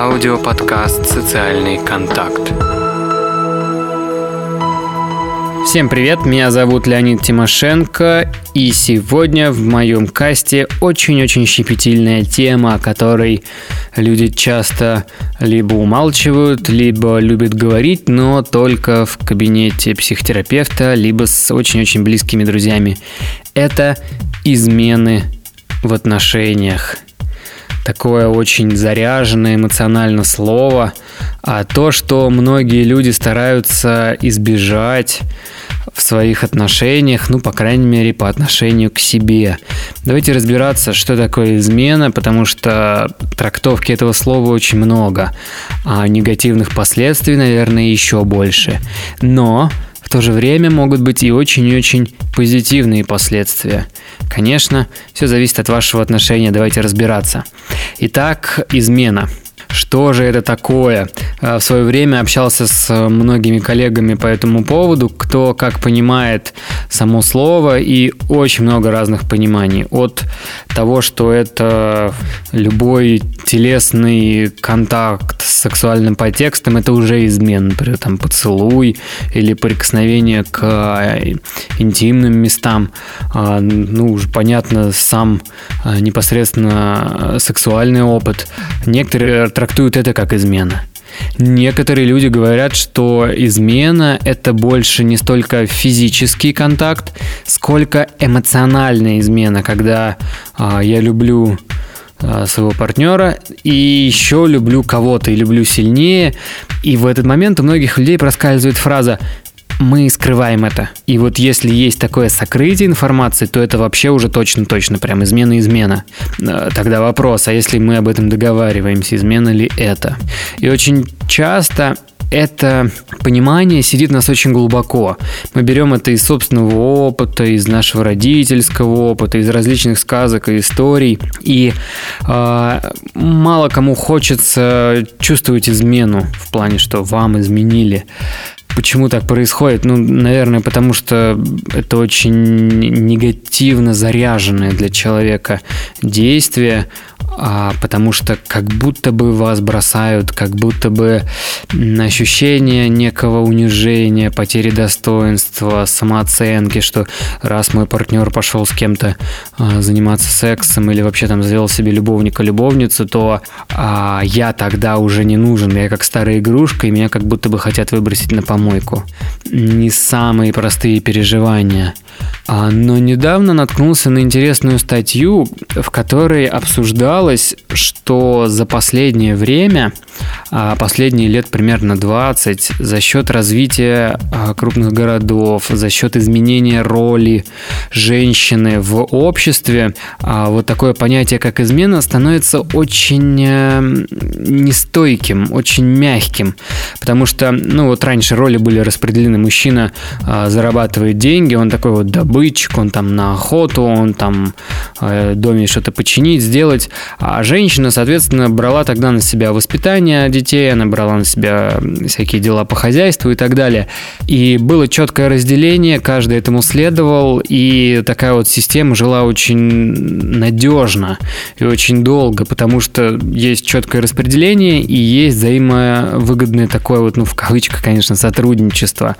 Аудиоподкаст «Социальный контакт». Всем привет, меня зовут Леонид Тимошенко, и сегодня в моем касте очень-очень щепетильная тема, о которой люди часто либо умалчивают, либо любят говорить, но только в кабинете психотерапевта, либо с очень-очень близкими друзьями. Это измены в отношениях такое очень заряженное эмоционально слово, а то, что многие люди стараются избежать в своих отношениях, ну, по крайней мере, по отношению к себе. Давайте разбираться, что такое измена, потому что трактовки этого слова очень много, а негативных последствий, наверное, еще больше. Но в то же время могут быть и очень и очень позитивные последствия. Конечно, все зависит от вашего отношения, давайте разбираться. Итак, измена – что же это такое? А, в свое время общался с многими коллегами по этому поводу, кто как понимает само слово, и очень много разных пониманий. От того, что это любой телесный контакт с сексуальным подтекстом, это уже измен, например, там поцелуй или прикосновение к а, интимным местам. А, ну, уже понятно, сам непосредственно сексуальный опыт. Некоторые трактуют это как измена. Некоторые люди говорят, что измена – это больше не столько физический контакт, сколько эмоциональная измена, когда а, я люблю а, своего партнера и еще люблю кого-то и люблю сильнее. И в этот момент у многих людей проскальзывает фраза мы скрываем это. И вот если есть такое сокрытие информации, то это вообще уже точно-точно прям измена-измена. Э, тогда вопрос, а если мы об этом договариваемся, измена ли это? И очень часто это понимание сидит у нас очень глубоко. Мы берем это из собственного опыта, из нашего родительского опыта, из различных сказок и историй. И э, мало кому хочется чувствовать измену в плане, что вам изменили. Почему так происходит? Ну, наверное, потому что это очень негативно заряженное для человека действие, а, потому что как будто бы вас бросают, как будто бы ощущение некого унижения, потери достоинства, самооценки, что раз мой партнер пошел с кем-то а, заниматься сексом или вообще там завел себе любовника-любовницу, то а, я тогда уже не нужен, я как старая игрушка, и меня как будто бы хотят выбросить на помойку. Не самые простые переживания. А, но недавно наткнулся на интересную статью, в которой обсуждалось, что за последнее время, а, последние лет примерно 20, за счет развития а, крупных городов, за счет изменения роли женщины в обществе, вот такое понятие, как измена, становится очень э, нестойким, очень мягким. Потому что, ну вот раньше роли были распределены. Мужчина зарабатывает деньги, он такой вот добытчик, он там на охоту, он там э, доме что-то починить, сделать. А женщина, соответственно, брала тогда на себя воспитание детей, она брала на себя всякие дела по хозяйству и так далее. И было четкое разделение, каждый этому следовал, и такая вот система жила очень надежно и очень долго, потому что есть четкое распределение и есть взаимовыгодное такое вот, ну, в кавычках, конечно, сотрудничество.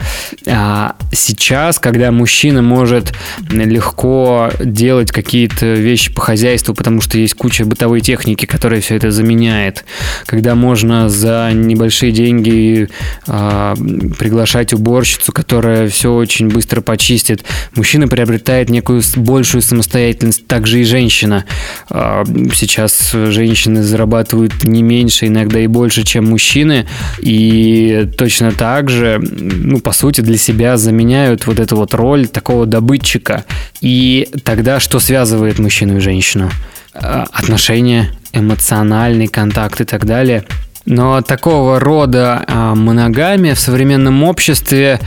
А сейчас, когда мужчина может легко делать какие-то вещи по хозяйству, потому что есть куча бытовой техники, которая все это заменяет. Когда можно за небольшие деньги э, приглашать уборщицу, которая все очень быстро почистит. Мужчина приобретает некую большую самостоятельность, также и женщина. Э, сейчас женщины зарабатывают не меньше, иногда и больше, чем мужчины, и точно так же, ну, по сути, для себя заменяют вот эту вот роль такого добытчика. И тогда что связывает мужчину и женщину? Э, отношения, эмоциональный контакт и так далее – но такого рода а, моногамия в современном обществе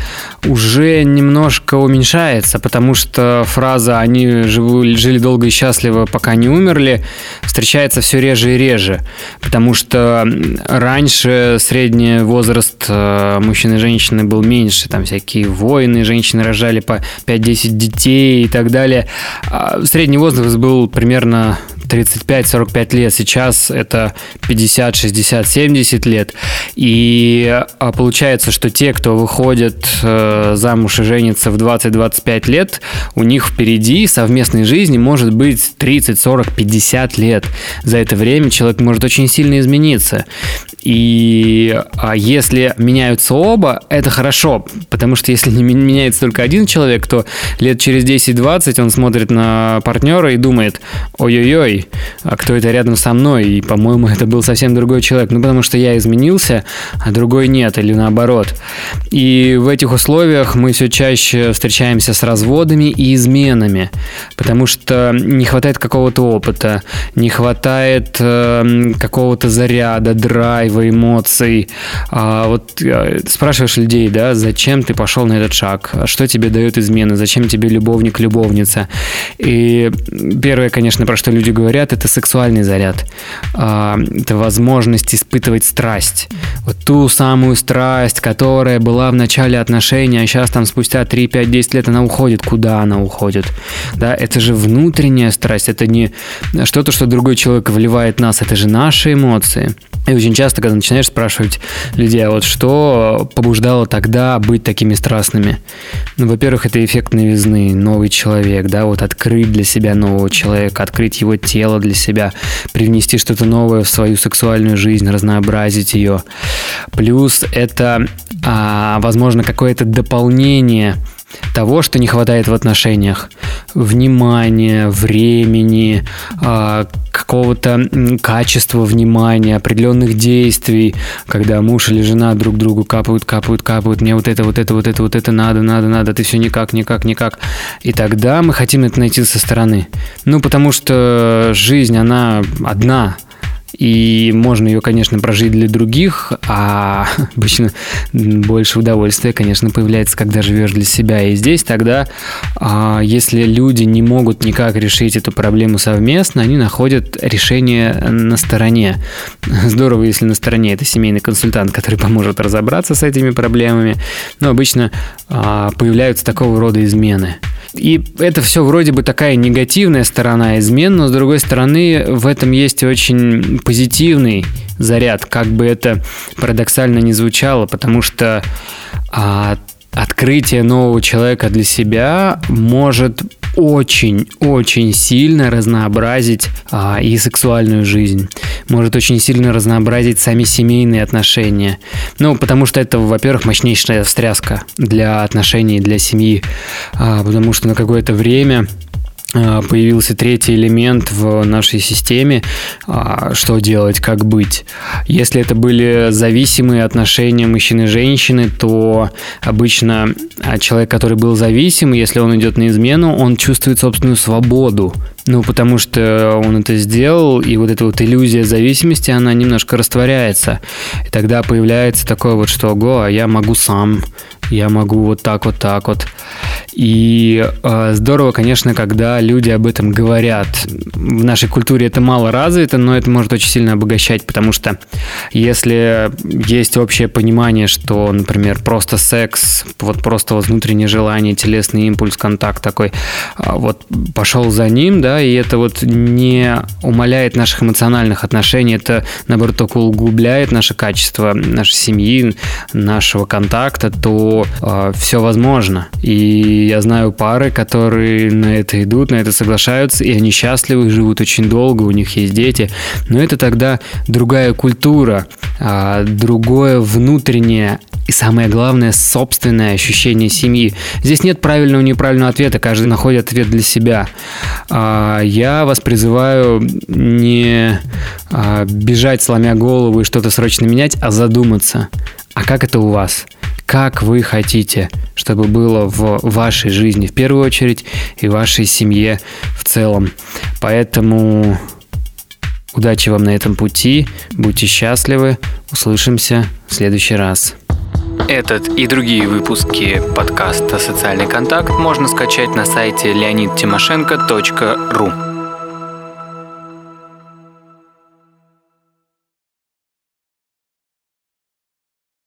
уже немножко уменьшается, потому что фраза «они жили долго и счастливо, пока не умерли» встречается все реже и реже, потому что раньше средний возраст а, мужчин и женщины был меньше, там всякие войны, женщины рожали по 5-10 детей и так далее. А средний возраст был примерно 35-45 лет. Сейчас это 50, 60, 70 лет. И а, получается, что те, кто выходит э, замуж и женится в 20-25 лет, у них впереди совместной жизни может быть 30, 40, 50 лет. За это время человек может очень сильно измениться. И а если меняются оба, это хорошо, потому что если не меняется только один человек, то лет через 10-20 он смотрит на партнера и думает, ой-ой-ой, а кто это рядом со мной? И, по-моему, это был совсем другой человек. Ну, потому что я изменился, а другой нет, или наоборот. И в этих условиях мы все чаще встречаемся с разводами и изменами, потому что не хватает какого-то опыта, не хватает э, какого-то заряда, драйва, драйва, эмоций. А вот э, спрашиваешь людей, да, зачем ты пошел на этот шаг, что тебе дает измена, зачем тебе любовник, любовница. И первое, конечно, про что люди говорят, это сексуальный заряд. А, это возможность испытывать страсть. Вот ту самую страсть, которая была в начале отношений, а сейчас там спустя 3, 5, 10 лет она уходит. Куда она уходит? Да, это же внутренняя страсть, это не что-то, что другой человек вливает в нас, это же наши эмоции. И очень часто, когда начинаешь спрашивать людей, а вот что побуждало тогда быть такими страстными? Ну, во-первых, это эффект новизны, новый человек, да, вот открыть для себя нового человека, открыть его тело для себя, привнести что-то новое в свою сексуальную жизнь, разнообразить ее. Плюс это, а, возможно, какое-то дополнение того, что не хватает в отношениях. Внимания, времени, а, какого-то качества внимания, определенных действий, когда муж или жена друг другу капают, капают, капают, мне вот это, вот это, вот это, вот это надо, надо, надо, ты все никак, никак, никак. И тогда мы хотим это найти со стороны. Ну, потому что жизнь, она одна, и можно ее, конечно, прожить для других, а обычно больше удовольствия, конечно, появляется, когда живешь для себя. И здесь тогда, а, если люди не могут никак решить эту проблему совместно, они находят решение на стороне. Здорово, если на стороне это семейный консультант, который поможет разобраться с этими проблемами. Но обычно а, появляются такого рода измены. И это все вроде бы такая негативная сторона измен, но с другой стороны в этом есть очень позитивный заряд, как бы это парадоксально не звучало, потому что а, открытие нового человека для себя может очень-очень сильно разнообразить а, и сексуальную жизнь. Может очень сильно разнообразить сами семейные отношения. Ну, потому что это, во-первых, мощнейшая встряска для отношений, для семьи. А, потому что на какое-то время появился третий элемент в нашей системе, а, что делать, как быть. Если это были зависимые отношения мужчины и женщины, то обычно а, человек, который был зависим, если он идет на измену, он чувствует собственную свободу. Ну, потому что он это сделал, и вот эта вот иллюзия зависимости, она немножко растворяется. И тогда появляется такое вот, что, ого, а я могу сам, я могу вот так, вот так вот. И э, здорово, конечно, когда люди об этом говорят. В нашей культуре это мало развито, но это может очень сильно обогащать, потому что если есть общее понимание, что, например, просто секс, вот просто вот внутреннее желание, телесный импульс, контакт такой, а вот пошел за ним, да, и это вот не умаляет наших эмоциональных отношений, это, наоборот, только углубляет наше качество нашей семьи, нашего контакта, то э, все возможно. И я знаю пары, которые на это идут, на это соглашаются, и они счастливы, живут очень долго, у них есть дети. Но это тогда другая культура, а, другое внутреннее и самое главное, собственное ощущение семьи. Здесь нет правильного и неправильного ответа, каждый находит ответ для себя. А, я вас призываю не а, бежать, сломя голову и что-то срочно менять, а задуматься. А как это у вас? как вы хотите, чтобы было в вашей жизни в первую очередь и вашей семье в целом. Поэтому удачи вам на этом пути, будьте счастливы, услышимся в следующий раз. Этот и другие выпуски подкаста «Социальный контакт» можно скачать на сайте leonidtимошенко.ру.